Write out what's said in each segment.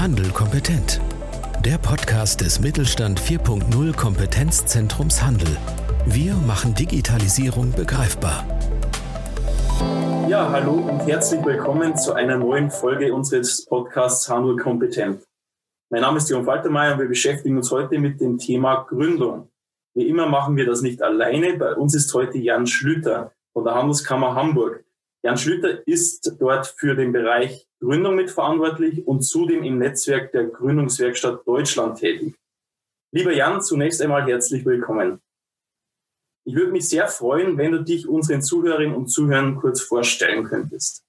Handel kompetent. Der Podcast des Mittelstand 4.0 Kompetenzzentrums Handel. Wir machen Digitalisierung begreifbar. Ja, hallo und herzlich willkommen zu einer neuen Folge unseres Podcasts Handel kompetent. Mein Name ist Jon Faltermeier und wir beschäftigen uns heute mit dem Thema Gründung. Wie immer machen wir das nicht alleine. Bei uns ist heute Jan Schlüter von der Handelskammer Hamburg. Jan Schlüter ist dort für den Bereich Gründung mitverantwortlich und zudem im Netzwerk der Gründungswerkstatt Deutschland tätig. Lieber Jan, zunächst einmal herzlich willkommen. Ich würde mich sehr freuen, wenn du dich unseren Zuhörerinnen und Zuhörern kurz vorstellen könntest.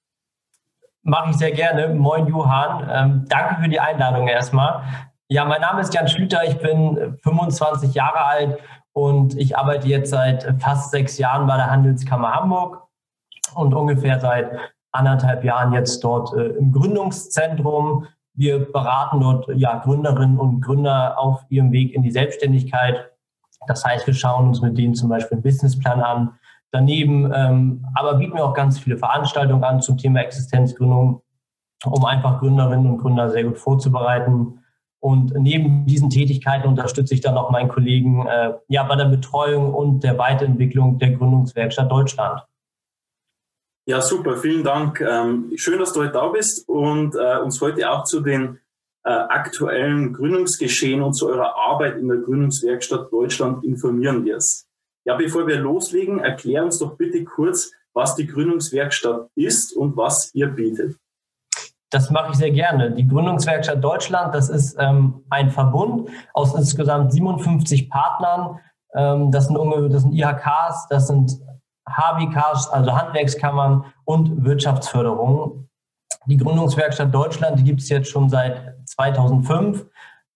Mache ich sehr gerne. Moin Johann. Ähm, danke für die Einladung erstmal. Ja, mein Name ist Jan Schlüter. Ich bin 25 Jahre alt und ich arbeite jetzt seit fast sechs Jahren bei der Handelskammer Hamburg und ungefähr seit anderthalb Jahren jetzt dort äh, im Gründungszentrum. Wir beraten dort ja, Gründerinnen und Gründer auf ihrem Weg in die Selbstständigkeit. Das heißt, wir schauen uns mit denen zum Beispiel einen Businessplan an. Daneben ähm, aber bieten wir auch ganz viele Veranstaltungen an zum Thema Existenzgründung, um einfach Gründerinnen und Gründer sehr gut vorzubereiten. Und neben diesen Tätigkeiten unterstütze ich dann auch meinen Kollegen äh, ja, bei der Betreuung und der Weiterentwicklung der Gründungswerkstatt Deutschland. Ja, super, vielen Dank. Ähm, schön, dass du heute da bist und äh, uns heute auch zu den äh, aktuellen Gründungsgeschehen und zu eurer Arbeit in der Gründungswerkstatt Deutschland informieren wirst. Ja, bevor wir loslegen, erklär uns doch bitte kurz, was die Gründungswerkstatt ist und was ihr bietet. Das mache ich sehr gerne. Die Gründungswerkstatt Deutschland, das ist ähm, ein Verbund aus insgesamt 57 Partnern. Ähm, das, sind, das sind IHKs, das sind HBKs, also Handwerkskammern und Wirtschaftsförderung. Die Gründungswerkstatt Deutschland, gibt es jetzt schon seit 2005.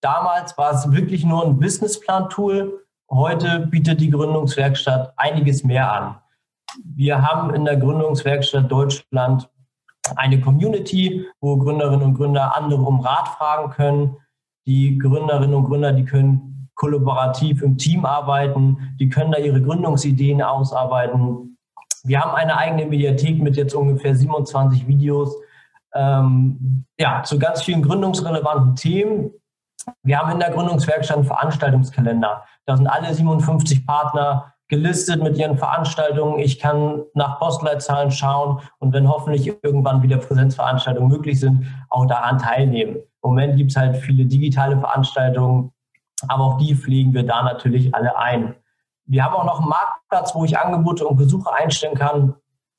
Damals war es wirklich nur ein Businessplan-Tool. Heute bietet die Gründungswerkstatt einiges mehr an. Wir haben in der Gründungswerkstatt Deutschland eine Community, wo Gründerinnen und Gründer andere um Rat fragen können. Die Gründerinnen und Gründer, die können kollaborativ im Team arbeiten, die können da ihre Gründungsideen ausarbeiten. Wir haben eine eigene Mediathek mit jetzt ungefähr 27 Videos ähm, ja, zu ganz vielen gründungsrelevanten Themen. Wir haben in der Gründungswerkstatt einen Veranstaltungskalender. Da sind alle 57 Partner gelistet mit ihren Veranstaltungen. Ich kann nach Postleitzahlen schauen und wenn hoffentlich irgendwann wieder Präsenzveranstaltungen möglich sind, auch daran teilnehmen. Im Moment gibt es halt viele digitale Veranstaltungen, aber auch die pflegen wir da natürlich alle ein. Wir haben auch noch einen Marktplatz, wo ich Angebote und Besuche einstellen kann.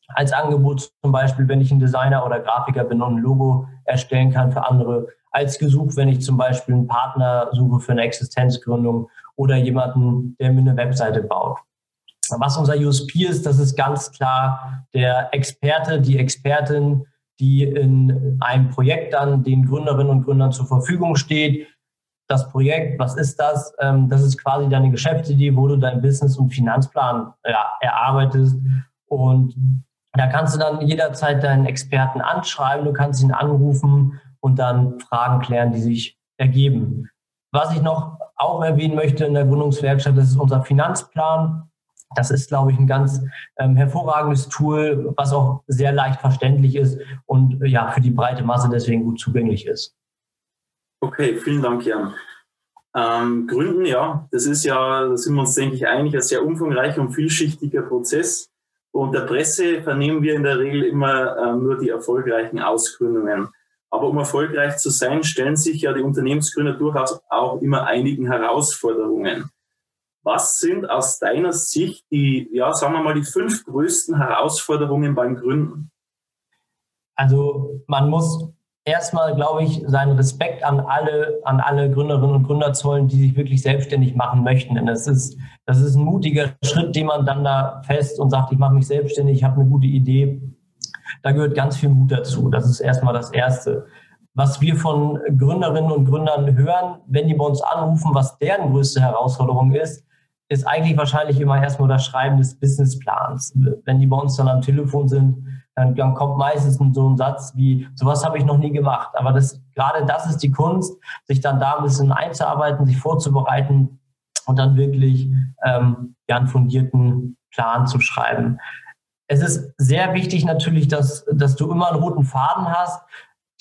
Als Angebot zum Beispiel, wenn ich ein Designer oder Grafiker bin und ein Logo erstellen kann für andere. Als Gesuch, wenn ich zum Beispiel einen Partner suche für eine Existenzgründung oder jemanden, der mir eine Webseite baut. Was unser USP ist, das ist ganz klar der Experte, die Expertin, die in einem Projekt dann den Gründerinnen und Gründern zur Verfügung steht, das Projekt, was ist das? Ähm, das ist quasi deine Geschäftsidee, wo du deinen Business- und Finanzplan ja, erarbeitest. Und da kannst du dann jederzeit deinen Experten anschreiben, du kannst ihn anrufen und dann Fragen klären, die sich ergeben. Was ich noch auch erwähnen möchte in der Gründungswerkstatt, das ist unser Finanzplan. Das ist, glaube ich, ein ganz ähm, hervorragendes Tool, was auch sehr leicht verständlich ist und ja für die breite Masse deswegen gut zugänglich ist. Okay, vielen Dank, Jan. Ähm, Gründen, ja, das ist ja, da sind wir uns, denke ich, einig, ein sehr umfangreicher und vielschichtiger Prozess. Und der Presse vernehmen wir in der Regel immer äh, nur die erfolgreichen Ausgründungen. Aber um erfolgreich zu sein, stellen sich ja die Unternehmensgründer durchaus auch immer einigen Herausforderungen. Was sind aus deiner Sicht die, ja, sagen wir mal, die fünf größten Herausforderungen beim Gründen? Also man muss erstmal, glaube ich, seinen Respekt an alle, an alle Gründerinnen und Gründer zollen, die sich wirklich selbstständig machen möchten. Denn das ist, das ist ein mutiger Schritt, den man dann da fest und sagt, ich mache mich selbstständig, ich habe eine gute Idee. Da gehört ganz viel Mut dazu. Das ist erstmal das Erste. Was wir von Gründerinnen und Gründern hören, wenn die bei uns anrufen, was deren größte Herausforderung ist, ist eigentlich wahrscheinlich immer erstmal das Schreiben des Businessplans. Wenn die bei uns dann am Telefon sind, dann, dann kommt meistens so ein Satz wie, sowas habe ich noch nie gemacht. Aber das, gerade das ist die Kunst, sich dann da ein bisschen einzuarbeiten, sich vorzubereiten und dann wirklich ähm, ja, einen fundierten Plan zu schreiben. Es ist sehr wichtig natürlich, dass, dass du immer einen roten Faden hast.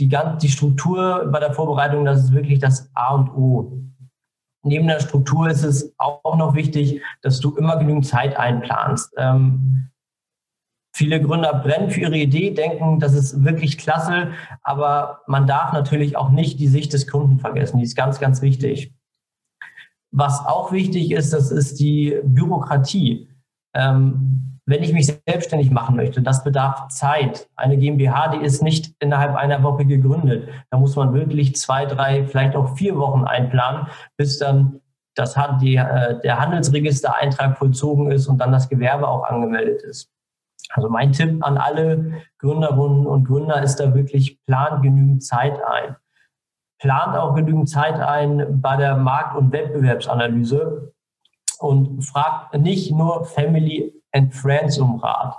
die, die Struktur bei der Vorbereitung, das ist wirklich das A und O. Neben der Struktur ist es auch noch wichtig, dass du immer genügend Zeit einplanst. Ähm, viele Gründer brennen für ihre Idee, denken, das ist wirklich klasse, aber man darf natürlich auch nicht die Sicht des Kunden vergessen. Die ist ganz, ganz wichtig. Was auch wichtig ist, das ist die Bürokratie. Ähm, wenn ich mich selbstständig machen möchte, das bedarf Zeit. Eine GmbH, die ist nicht innerhalb einer Woche gegründet. Da muss man wirklich zwei, drei, vielleicht auch vier Wochen einplanen, bis dann das, die, äh, der Handelsregistereintrag vollzogen ist und dann das Gewerbe auch angemeldet ist. Also mein Tipp an alle Gründerinnen und Gründer ist da wirklich, plant genügend Zeit ein. Plant auch genügend Zeit ein bei der Markt- und Wettbewerbsanalyse und fragt nicht nur Family and Friends um Rat.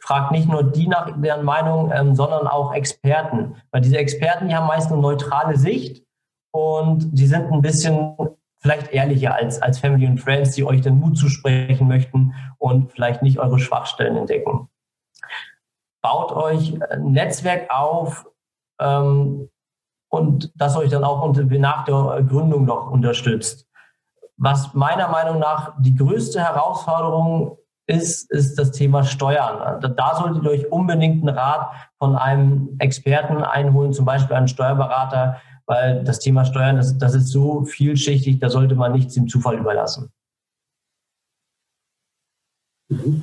Fragt nicht nur die nach deren Meinung, ähm, sondern auch Experten. Weil diese Experten, die haben meist eine neutrale Sicht und die sind ein bisschen vielleicht ehrlicher als, als Family and Friends, die euch den Mut zusprechen möchten und vielleicht nicht eure Schwachstellen entdecken. Baut euch ein Netzwerk auf ähm, und das euch dann auch nach der Gründung noch unterstützt. Was meiner Meinung nach die größte Herausforderung ist, ist das Thema Steuern. Da solltet ihr euch unbedingt einen Rat von einem Experten einholen, zum Beispiel einen Steuerberater, weil das Thema Steuern, das, das ist so vielschichtig, da sollte man nichts dem Zufall überlassen. Mhm.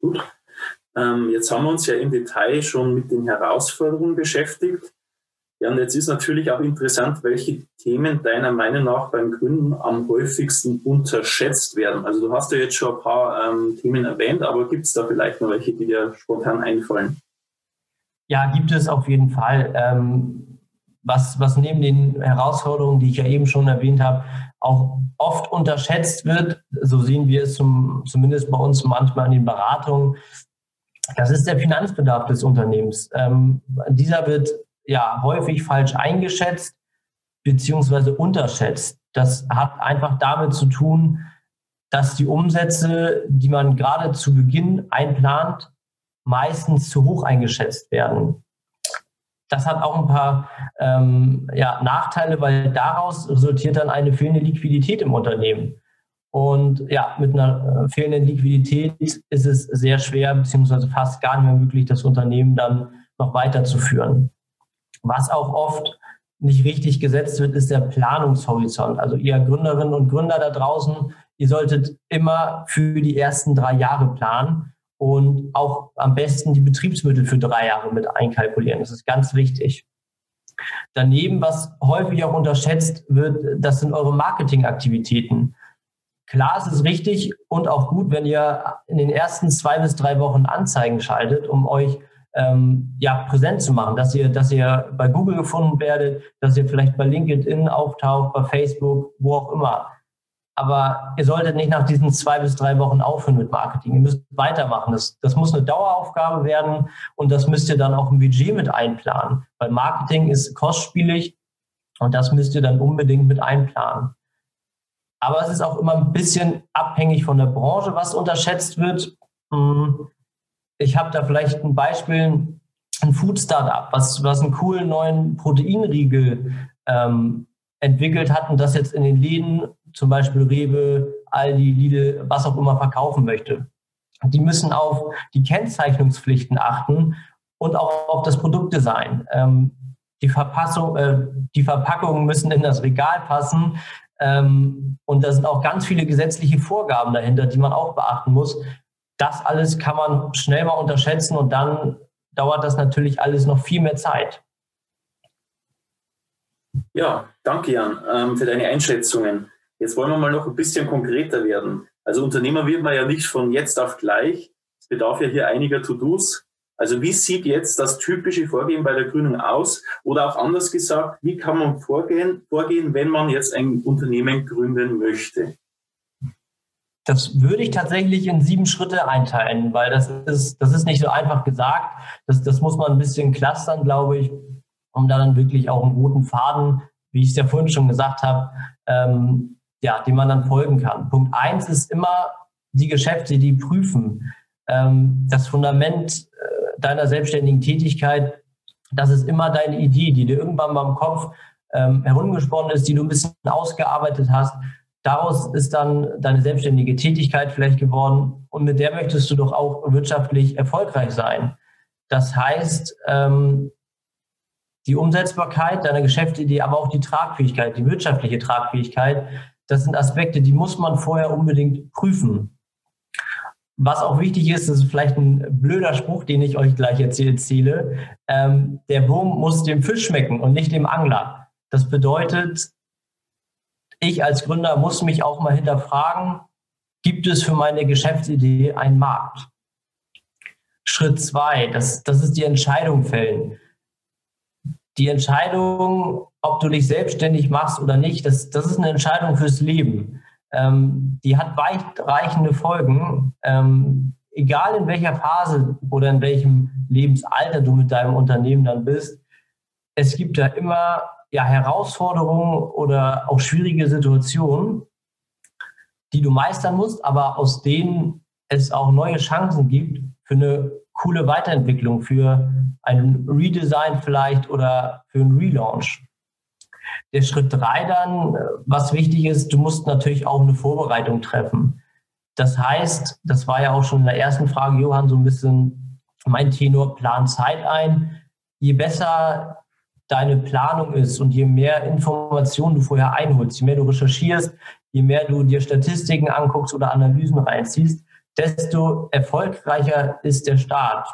Gut. Ähm, jetzt haben wir uns ja im Detail schon mit den Herausforderungen beschäftigt. Ja, und jetzt ist natürlich auch interessant, welche Themen deiner Meinung nach beim Gründen am häufigsten unterschätzt werden. Also du hast ja jetzt schon ein paar ähm, Themen erwähnt, aber gibt es da vielleicht noch welche, die dir spontan einfallen? Ja, gibt es auf jeden Fall. Ähm, was, was neben den Herausforderungen, die ich ja eben schon erwähnt habe, auch oft unterschätzt wird, so sehen wir es zum, zumindest bei uns manchmal in den Beratungen, das ist der Finanzbedarf des Unternehmens. Ähm, dieser wird ja häufig falsch eingeschätzt beziehungsweise unterschätzt. Das hat einfach damit zu tun, dass die Umsätze, die man gerade zu Beginn einplant, meistens zu hoch eingeschätzt werden. Das hat auch ein paar ähm, ja, Nachteile, weil daraus resultiert dann eine fehlende Liquidität im Unternehmen. Und ja, mit einer äh, fehlenden Liquidität ist es sehr schwer, beziehungsweise fast gar nicht mehr möglich, das Unternehmen dann noch weiterzuführen. Was auch oft nicht richtig gesetzt wird, ist der Planungshorizont. Also ihr Gründerinnen und Gründer da draußen, ihr solltet immer für die ersten drei Jahre planen und auch am besten die Betriebsmittel für drei Jahre mit einkalkulieren. Das ist ganz wichtig. Daneben, was häufig auch unterschätzt wird, das sind eure Marketingaktivitäten. Klar, es ist richtig und auch gut, wenn ihr in den ersten zwei bis drei Wochen Anzeigen schaltet, um euch ähm, ja, präsent zu machen, dass ihr, dass ihr bei Google gefunden werdet, dass ihr vielleicht bei LinkedIn auftaucht, bei Facebook, wo auch immer. Aber ihr solltet nicht nach diesen zwei bis drei Wochen aufhören mit Marketing. Ihr müsst weitermachen. Das, das muss eine Daueraufgabe werden und das müsst ihr dann auch im Budget mit einplanen. Weil Marketing ist kostspielig und das müsst ihr dann unbedingt mit einplanen. Aber es ist auch immer ein bisschen abhängig von der Branche, was unterschätzt wird. Hm, ich habe da vielleicht ein Beispiel, ein Food Startup, was, was einen coolen neuen Proteinriegel ähm, entwickelt hat und das jetzt in den Läden, zum Beispiel Rewe, Aldi, Lidl, was auch immer verkaufen möchte. Die müssen auf die Kennzeichnungspflichten achten und auch auf das Produktdesign. Ähm, die, Verpassung, äh, die Verpackungen müssen in das Regal passen. Ähm, und da sind auch ganz viele gesetzliche Vorgaben dahinter, die man auch beachten muss das alles kann man schnell mal unterschätzen und dann dauert das natürlich alles noch viel mehr Zeit. Ja, danke Jan ähm, für deine Einschätzungen. Jetzt wollen wir mal noch ein bisschen konkreter werden. Also Unternehmer wird man ja nicht von jetzt auf gleich. Es bedarf ja hier einiger To-Dos. Also wie sieht jetzt das typische Vorgehen bei der Gründung aus? Oder auch anders gesagt, wie kann man vorgehen, vorgehen wenn man jetzt ein Unternehmen gründen möchte? Das würde ich tatsächlich in sieben Schritte einteilen, weil das ist, das ist nicht so einfach gesagt. Das, das muss man ein bisschen clustern, glaube ich, um dann wirklich auch einen roten Faden, wie ich es ja vorhin schon gesagt habe, ähm, ja, dem man dann folgen kann. Punkt eins ist immer die Geschäfte, die prüfen. Ähm, das Fundament äh, deiner selbstständigen Tätigkeit das ist immer deine Idee, die dir irgendwann mal im Kopf ähm, herumgesponnen ist, die du ein bisschen ausgearbeitet hast. Daraus ist dann deine selbstständige Tätigkeit vielleicht geworden und mit der möchtest du doch auch wirtschaftlich erfolgreich sein. Das heißt, ähm, die Umsetzbarkeit deiner Geschäftsidee, aber auch die Tragfähigkeit, die wirtschaftliche Tragfähigkeit, das sind Aspekte, die muss man vorher unbedingt prüfen. Was auch wichtig ist, das ist vielleicht ein blöder Spruch, den ich euch gleich erzähle. Ähm, der Wurm muss dem Fisch schmecken und nicht dem Angler. Das bedeutet, ich als Gründer muss mich auch mal hinterfragen, gibt es für meine Geschäftsidee einen Markt? Schritt zwei, das, das ist die Entscheidung fällen. Die Entscheidung, ob du dich selbstständig machst oder nicht, das, das ist eine Entscheidung fürs Leben. Ähm, die hat weitreichende Folgen. Ähm, egal in welcher Phase oder in welchem Lebensalter du mit deinem Unternehmen dann bist, es gibt da immer ja, Herausforderungen oder auch schwierige Situationen, die du meistern musst, aber aus denen es auch neue Chancen gibt für eine coole Weiterentwicklung, für ein Redesign vielleicht oder für einen Relaunch. Der Schritt drei dann, was wichtig ist, du musst natürlich auch eine Vorbereitung treffen. Das heißt, das war ja auch schon in der ersten Frage, Johann, so ein bisschen mein Tenor, plan Zeit ein. Je besser deine Planung ist und je mehr Informationen du vorher einholst, je mehr du recherchierst, je mehr du dir Statistiken anguckst oder Analysen reinziehst, desto erfolgreicher ist der Start.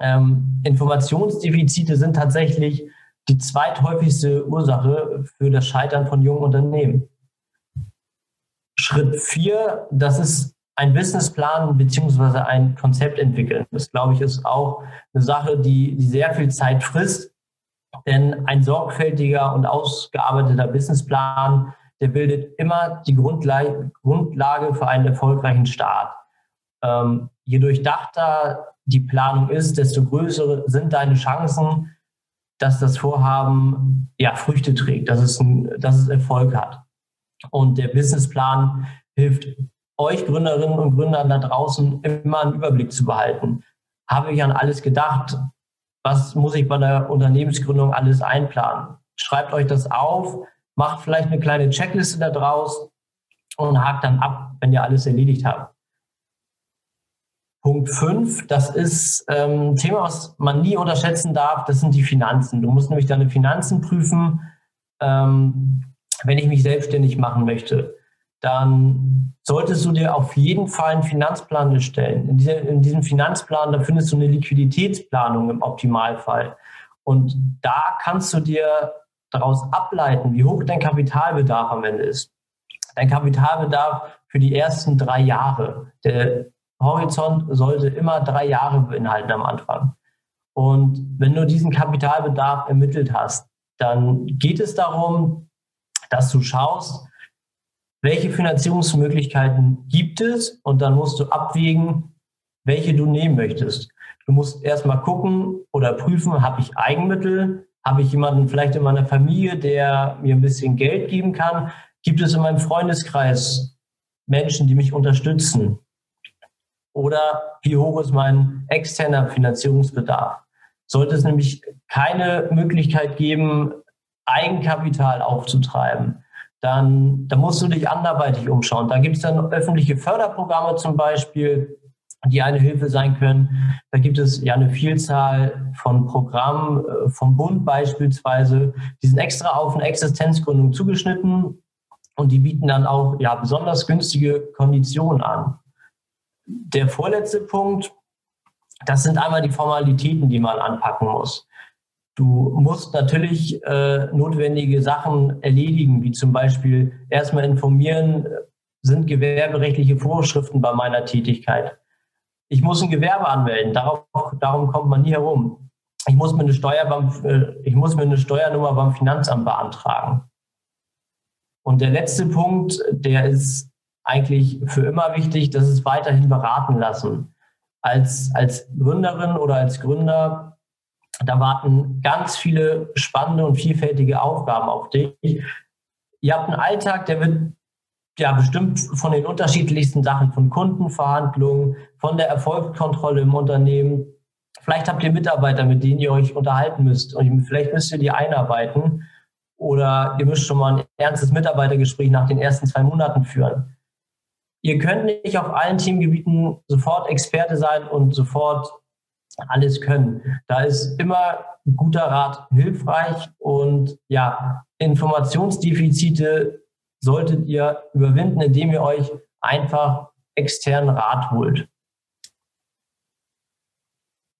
Ähm, Informationsdefizite sind tatsächlich die zweithäufigste Ursache für das Scheitern von jungen Unternehmen. Schritt vier, das ist ein Businessplan beziehungsweise ein Konzept entwickeln. Das, glaube ich, ist auch eine Sache, die, die sehr viel Zeit frisst. Denn ein sorgfältiger und ausgearbeiteter Businessplan, der bildet immer die Grundlage für einen erfolgreichen Start. Ähm, je durchdachter die Planung ist, desto größer sind deine Chancen, dass das Vorhaben ja, Früchte trägt, dass es, ein, dass es Erfolg hat. Und der Businessplan hilft euch Gründerinnen und Gründern da draußen immer einen Überblick zu behalten. Habe ich an alles gedacht? Was muss ich bei der Unternehmensgründung alles einplanen? Schreibt euch das auf, macht vielleicht eine kleine Checkliste da draus und hakt dann ab, wenn ihr alles erledigt habt. Punkt 5, das ist ähm, ein Thema, was man nie unterschätzen darf, das sind die Finanzen. Du musst nämlich deine Finanzen prüfen, ähm, wenn ich mich selbstständig machen möchte. Dann solltest du dir auf jeden Fall einen Finanzplan erstellen. In, dieser, in diesem Finanzplan, da findest du eine Liquiditätsplanung im Optimalfall. Und da kannst du dir daraus ableiten, wie hoch dein Kapitalbedarf am Ende ist. Dein Kapitalbedarf für die ersten drei Jahre. Der Horizont sollte immer drei Jahre beinhalten am Anfang. Und wenn du diesen Kapitalbedarf ermittelt hast, dann geht es darum, dass du schaust, welche Finanzierungsmöglichkeiten gibt es und dann musst du abwägen, welche du nehmen möchtest. Du musst erstmal gucken oder prüfen, habe ich Eigenmittel, habe ich jemanden vielleicht in meiner Familie, der mir ein bisschen Geld geben kann, gibt es in meinem Freundeskreis Menschen, die mich unterstützen. Oder wie hoch ist mein externer Finanzierungsbedarf? Sollte es nämlich keine Möglichkeit geben, Eigenkapital aufzutreiben, dann, dann musst du dich anderweitig umschauen. Da gibt es dann öffentliche Förderprogramme zum Beispiel, die eine Hilfe sein können. Da gibt es ja eine Vielzahl von Programmen äh, vom Bund beispielsweise, die sind extra auf eine Existenzgründung zugeschnitten und die bieten dann auch ja besonders günstige Konditionen an. Der vorletzte Punkt, das sind einmal die Formalitäten, die man anpacken muss. Du musst natürlich äh, notwendige Sachen erledigen, wie zum Beispiel erstmal informieren, sind gewerberechtliche Vorschriften bei meiner Tätigkeit. Ich muss ein Gewerbe anmelden, darauf, darum kommt man nie herum. Ich muss, mir eine Steuer beim, äh, ich muss mir eine Steuernummer beim Finanzamt beantragen. Und der letzte Punkt, der ist eigentlich für immer wichtig, dass es weiterhin beraten lassen. Als, als Gründerin oder als Gründer, da warten ganz viele spannende und vielfältige Aufgaben auf dich. Ihr habt einen Alltag, der wird ja bestimmt von den unterschiedlichsten Sachen, von Kundenverhandlungen, von der Erfolgskontrolle im Unternehmen, Vielleicht habt ihr Mitarbeiter, mit denen ihr euch unterhalten müsst und vielleicht müsst ihr die einarbeiten oder ihr müsst schon mal ein ernstes Mitarbeitergespräch nach den ersten zwei Monaten führen. Ihr könnt nicht auf allen Themengebieten sofort Experte sein und sofort alles können. Da ist immer guter Rat hilfreich und ja, Informationsdefizite solltet ihr überwinden, indem ihr euch einfach externen Rat holt.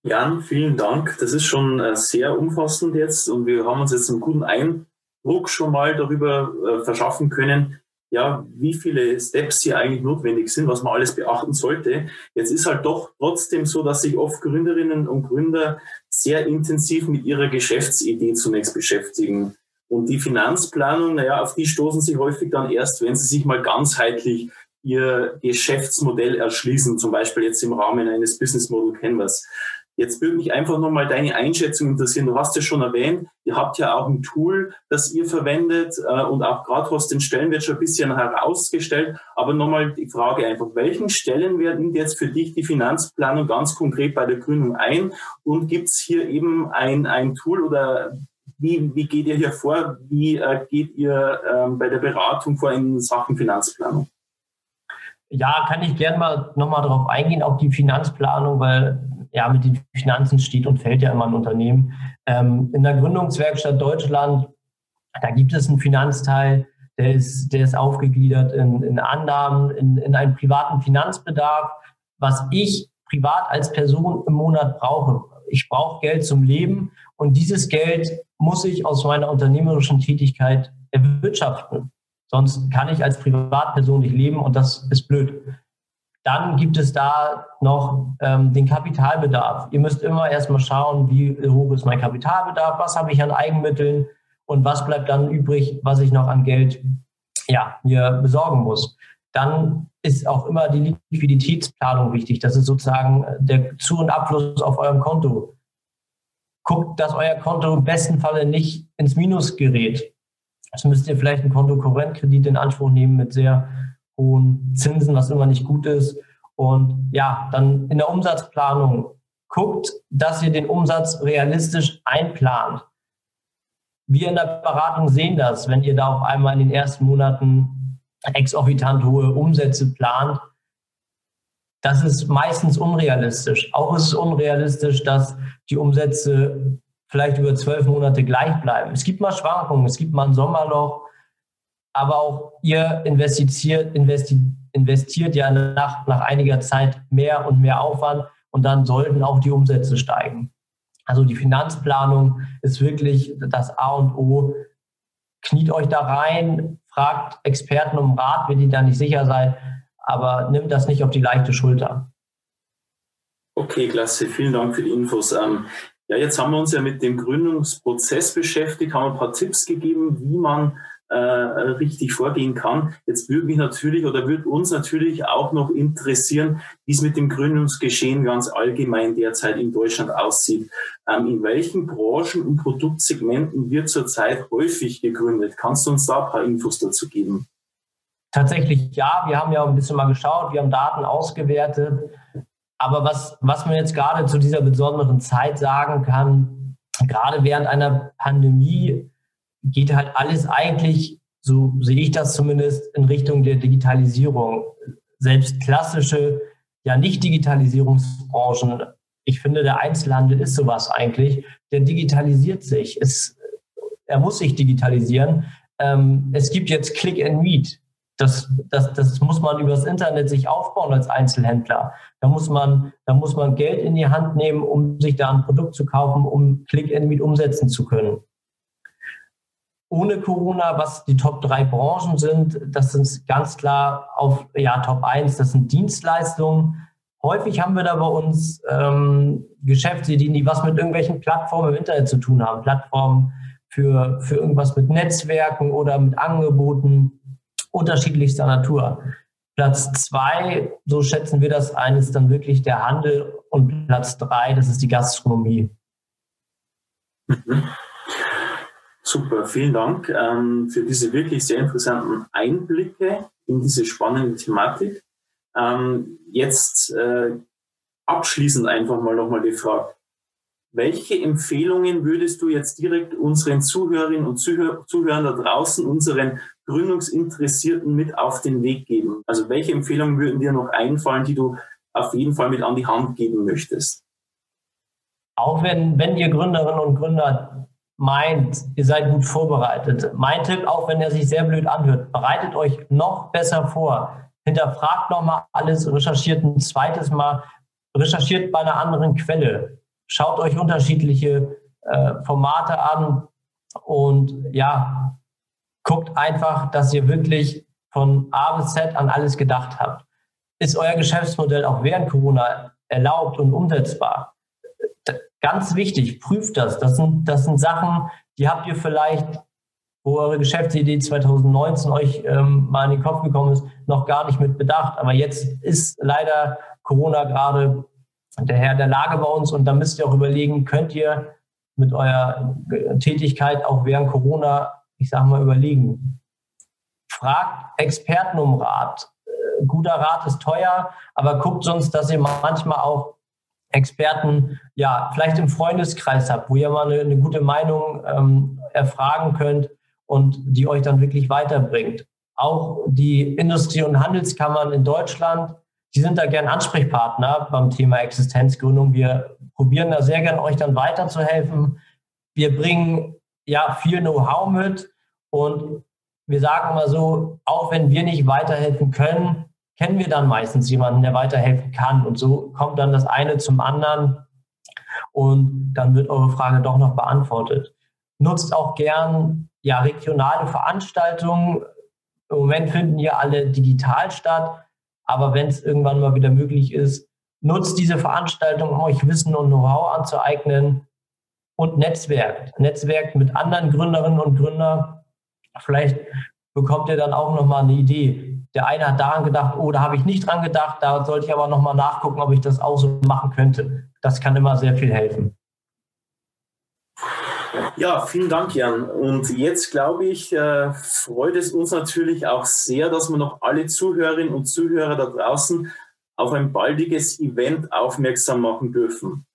Jan, vielen Dank. Das ist schon äh, sehr umfassend jetzt und wir haben uns jetzt einen guten Eindruck schon mal darüber äh, verschaffen können, ja, wie viele Steps hier eigentlich notwendig sind, was man alles beachten sollte. Jetzt ist halt doch trotzdem so, dass sich oft Gründerinnen und Gründer sehr intensiv mit ihrer Geschäftsidee zunächst beschäftigen. Und die Finanzplanung, naja, auf die stoßen sie häufig dann erst, wenn sie sich mal ganzheitlich ihr Geschäftsmodell erschließen, zum Beispiel jetzt im Rahmen eines Business Model Canvas. Jetzt würde mich einfach nochmal deine Einschätzung interessieren. Du hast ja schon erwähnt, ihr habt ja auch ein Tool, das ihr verwendet äh, und auch gerade hast den Stellenwert schon ein bisschen herausgestellt. Aber nochmal die Frage einfach, welchen Stellenwert nimmt jetzt für dich die Finanzplanung ganz konkret bei der Gründung ein? Und gibt es hier eben ein, ein Tool oder wie, wie geht ihr hier vor? Wie äh, geht ihr ähm, bei der Beratung vor in Sachen Finanzplanung? Ja, kann ich gerne mal nochmal darauf eingehen, auf die Finanzplanung, weil ja, mit den Finanzen steht und fällt ja immer ein Unternehmen. Ähm, in der Gründungswerkstatt Deutschland, da gibt es einen Finanzteil, der ist, der ist aufgegliedert in, in Annahmen, in, in einen privaten Finanzbedarf, was ich privat als Person im Monat brauche. Ich brauche Geld zum Leben und dieses Geld muss ich aus meiner unternehmerischen Tätigkeit erwirtschaften. Sonst kann ich als Privatperson nicht leben und das ist blöd. Dann gibt es da noch ähm, den Kapitalbedarf. Ihr müsst immer erstmal schauen, wie hoch ist mein Kapitalbedarf, was habe ich an Eigenmitteln und was bleibt dann übrig, was ich noch an Geld ja, mir besorgen muss. Dann ist auch immer die Liquiditätsplanung wichtig. Das ist sozusagen der Zu- und Abfluss auf eurem Konto. Guckt, dass euer Konto im besten Falle nicht ins Minus gerät. Also müsst ihr vielleicht einen Kontokorrentkredit in Anspruch nehmen mit sehr hohen Zinsen, was immer nicht gut ist. Und ja, dann in der Umsatzplanung guckt, dass ihr den Umsatz realistisch einplant. Wir in der Beratung sehen das, wenn ihr da auf einmal in den ersten Monaten exorbitant hohe Umsätze plant. Das ist meistens unrealistisch. Auch ist es unrealistisch, dass die Umsätze vielleicht über zwölf Monate gleich bleiben. Es gibt mal Schwankungen, es gibt mal ein Sommerloch, aber auch ihr investiert, investiert, ja nach, nach einiger Zeit mehr und mehr Aufwand und dann sollten auch die Umsätze steigen. Also die Finanzplanung ist wirklich das A und O. Kniet euch da rein, fragt Experten um Rat, wenn ihr da nicht sicher seid, aber nimmt das nicht auf die leichte Schulter. Okay, klasse. Vielen Dank für die Infos. Ähm, ja, jetzt haben wir uns ja mit dem Gründungsprozess beschäftigt, haben ein paar Tipps gegeben, wie man äh, richtig vorgehen kann. Jetzt würde mich natürlich oder würde uns natürlich auch noch interessieren, wie es mit dem Gründungsgeschehen ganz allgemein derzeit in Deutschland aussieht. Ähm, in welchen Branchen und Produktsegmenten wird zurzeit häufig gegründet? Kannst du uns da ein paar Infos dazu geben? Tatsächlich ja, wir haben ja ein bisschen mal geschaut, wir haben Daten ausgewertet. Aber was, was man jetzt gerade zu dieser besonderen Zeit sagen kann, gerade während einer Pandemie geht halt alles eigentlich, so sehe ich das zumindest, in Richtung der Digitalisierung. Selbst klassische, ja nicht Digitalisierungsbranchen, ich finde, der Einzelhandel ist sowas eigentlich, der digitalisiert sich. Es, er muss sich digitalisieren. Ähm, es gibt jetzt Click and Meet. Das, das, das muss man übers Internet sich aufbauen als Einzelhändler. Da muss man, da muss man Geld in die Hand nehmen, um sich da ein Produkt zu kaufen, um Click and Meet umsetzen zu können ohne Corona, was die Top 3 Branchen sind, das sind ganz klar auf ja, Top 1, das sind Dienstleistungen. Häufig haben wir da bei uns ähm, Geschäftsideen, die was mit irgendwelchen Plattformen im Internet zu tun haben. Plattformen für, für irgendwas mit Netzwerken oder mit Angeboten unterschiedlichster Natur. Platz zwei, so schätzen wir das ein, ist dann wirklich der Handel und Platz drei, das ist die Gastronomie. Mhm. Super, vielen Dank ähm, für diese wirklich sehr interessanten Einblicke in diese spannende Thematik. Ähm, jetzt äh, abschließend einfach mal nochmal gefragt, Welche Empfehlungen würdest du jetzt direkt unseren Zuhörerinnen und Zuhörern da draußen, unseren Gründungsinteressierten mit auf den Weg geben? Also welche Empfehlungen würden dir noch einfallen, die du auf jeden Fall mit an die Hand geben möchtest? Auch wenn, wenn ihr Gründerinnen und Gründer meint, ihr seid gut vorbereitet. Mein Tipp, auch wenn er sich sehr blöd anhört, bereitet euch noch besser vor. Hinterfragt nochmal alles, recherchiert ein zweites Mal, recherchiert bei einer anderen Quelle. Schaut euch unterschiedliche äh, Formate an und ja, guckt einfach, dass ihr wirklich von A bis Z an alles gedacht habt. Ist euer Geschäftsmodell auch während Corona erlaubt und umsetzbar? Ganz wichtig, prüft das. Das sind, das sind Sachen, die habt ihr vielleicht, wo eure Geschäftsidee 2019 euch ähm, mal in den Kopf gekommen ist, noch gar nicht mit bedacht. Aber jetzt ist leider Corona gerade der Herr der Lage bei uns und da müsst ihr auch überlegen, könnt ihr mit eurer Tätigkeit auch während Corona, ich sage mal, überlegen. Fragt Experten um Rat. Äh, guter Rat ist teuer, aber guckt sonst, dass ihr manchmal auch Experten, ja, vielleicht im Freundeskreis habt, wo ihr mal eine, eine gute Meinung ähm, erfragen könnt und die euch dann wirklich weiterbringt. Auch die Industrie- und Handelskammern in Deutschland, die sind da gern Ansprechpartner beim Thema Existenzgründung. Wir probieren da sehr gern euch dann weiterzuhelfen. Wir bringen ja viel Know-how mit und wir sagen mal so, auch wenn wir nicht weiterhelfen können, kennen wir dann meistens jemanden, der weiterhelfen kann. Und so kommt dann das eine zum anderen und dann wird eure Frage doch noch beantwortet. Nutzt auch gern ja, regionale Veranstaltungen. Im Moment finden ja alle digital statt, aber wenn es irgendwann mal wieder möglich ist, nutzt diese Veranstaltung, um euch Wissen und Know-how anzueignen und netzwerkt. Netzwerkt mit anderen Gründerinnen und Gründern. Vielleicht bekommt ihr dann auch nochmal eine Idee, der eine hat daran gedacht, oh, da habe ich nicht dran gedacht, da sollte ich aber nochmal nachgucken, ob ich das auch so machen könnte. Das kann immer sehr viel helfen. Ja, vielen Dank, Jan. Und jetzt, glaube ich, äh, freut es uns natürlich auch sehr, dass wir noch alle Zuhörerinnen und Zuhörer da draußen auf ein baldiges Event aufmerksam machen dürfen.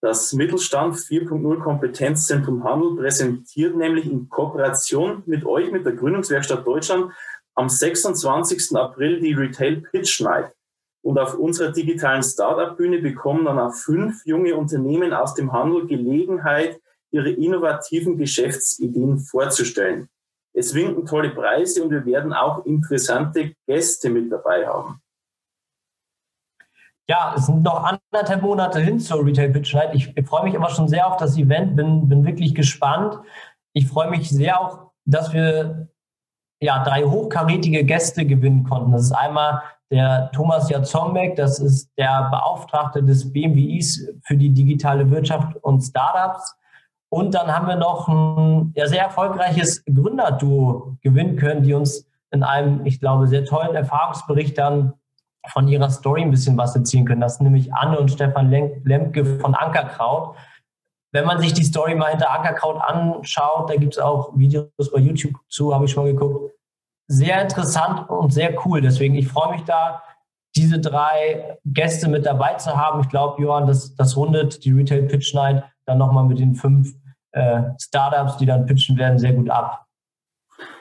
Das Mittelstand 4.0 Kompetenzzentrum Handel präsentiert nämlich in Kooperation mit euch, mit der Gründungswerkstatt Deutschland, am 26. April die Retail Pitch Night. Und auf unserer digitalen Startup-Bühne bekommen dann auch fünf junge Unternehmen aus dem Handel Gelegenheit, ihre innovativen Geschäftsideen vorzustellen. Es winken tolle Preise und wir werden auch interessante Gäste mit dabei haben. Ja, es sind noch anderthalb Monate hin zur Retail Pitch Night. Ich, freue mich aber schon sehr auf das Event, bin, bin wirklich gespannt. Ich freue mich sehr auch, dass wir ja, drei hochkarätige Gäste gewinnen konnten. Das ist einmal der Thomas Jazombek, das ist der Beauftragte des BMWIs für die digitale Wirtschaft und Startups. Und dann haben wir noch ein ja, sehr erfolgreiches Gründerduo gewinnen können, die uns in einem, ich glaube, sehr tollen Erfahrungsbericht dann von ihrer Story ein bisschen was erzählen können. Das sind nämlich Anne und Stefan Lemke von Ankerkraut. Wenn man sich die Story mal hinter Ankerkraut anschaut, da gibt es auch Videos bei YouTube zu, habe ich schon mal geguckt. Sehr interessant und sehr cool. Deswegen, ich freue mich da, diese drei Gäste mit dabei zu haben. Ich glaube, Johann, das, das rundet die Retail Pitch Night dann nochmal mit den fünf äh, Startups, die dann pitchen werden, sehr gut ab.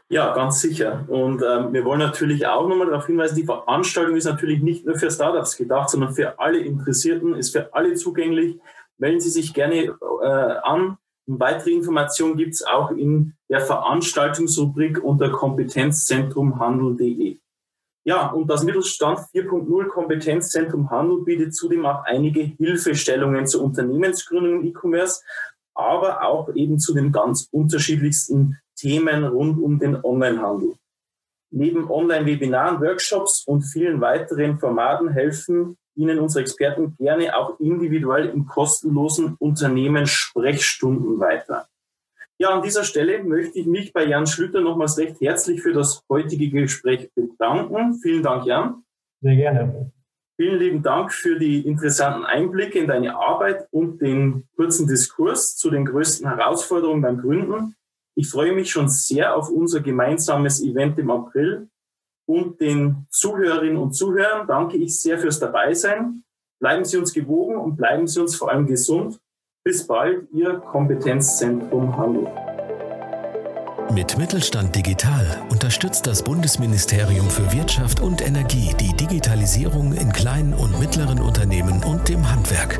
Ja, ganz sicher. Und ähm, wir wollen natürlich auch nochmal darauf hinweisen, die Veranstaltung ist natürlich nicht nur für Startups gedacht, sondern für alle Interessierten, ist für alle zugänglich melden Sie sich gerne äh, an. Und weitere Informationen gibt es auch in der Veranstaltungsrubrik unter kompetenzzentrumhandel.de. Ja, und das Mittelstand 4.0 Kompetenzzentrum Handel bietet zudem auch einige Hilfestellungen zur Unternehmensgründung und E-Commerce, aber auch eben zu den ganz unterschiedlichsten Themen rund um den Onlinehandel. Neben Online-Webinaren, Workshops und vielen weiteren Formaten helfen Ihnen unsere Experten gerne auch individuell in kostenlosen Unternehmenssprechstunden weiter. Ja, an dieser Stelle möchte ich mich bei Jan Schlüter nochmals recht herzlich für das heutige Gespräch bedanken. Vielen Dank, Jan. Sehr gerne. Vielen lieben Dank für die interessanten Einblicke in deine Arbeit und den kurzen Diskurs zu den größten Herausforderungen beim Gründen. Ich freue mich schon sehr auf unser gemeinsames Event im April und den Zuhörerinnen und Zuhörern danke ich sehr fürs Dabeisein. Bleiben Sie uns gewogen und bleiben Sie uns vor allem gesund. Bis bald, Ihr Kompetenzzentrum Handel. Mit Mittelstand Digital unterstützt das Bundesministerium für Wirtschaft und Energie die Digitalisierung in kleinen und mittleren Unternehmen und dem Handwerk.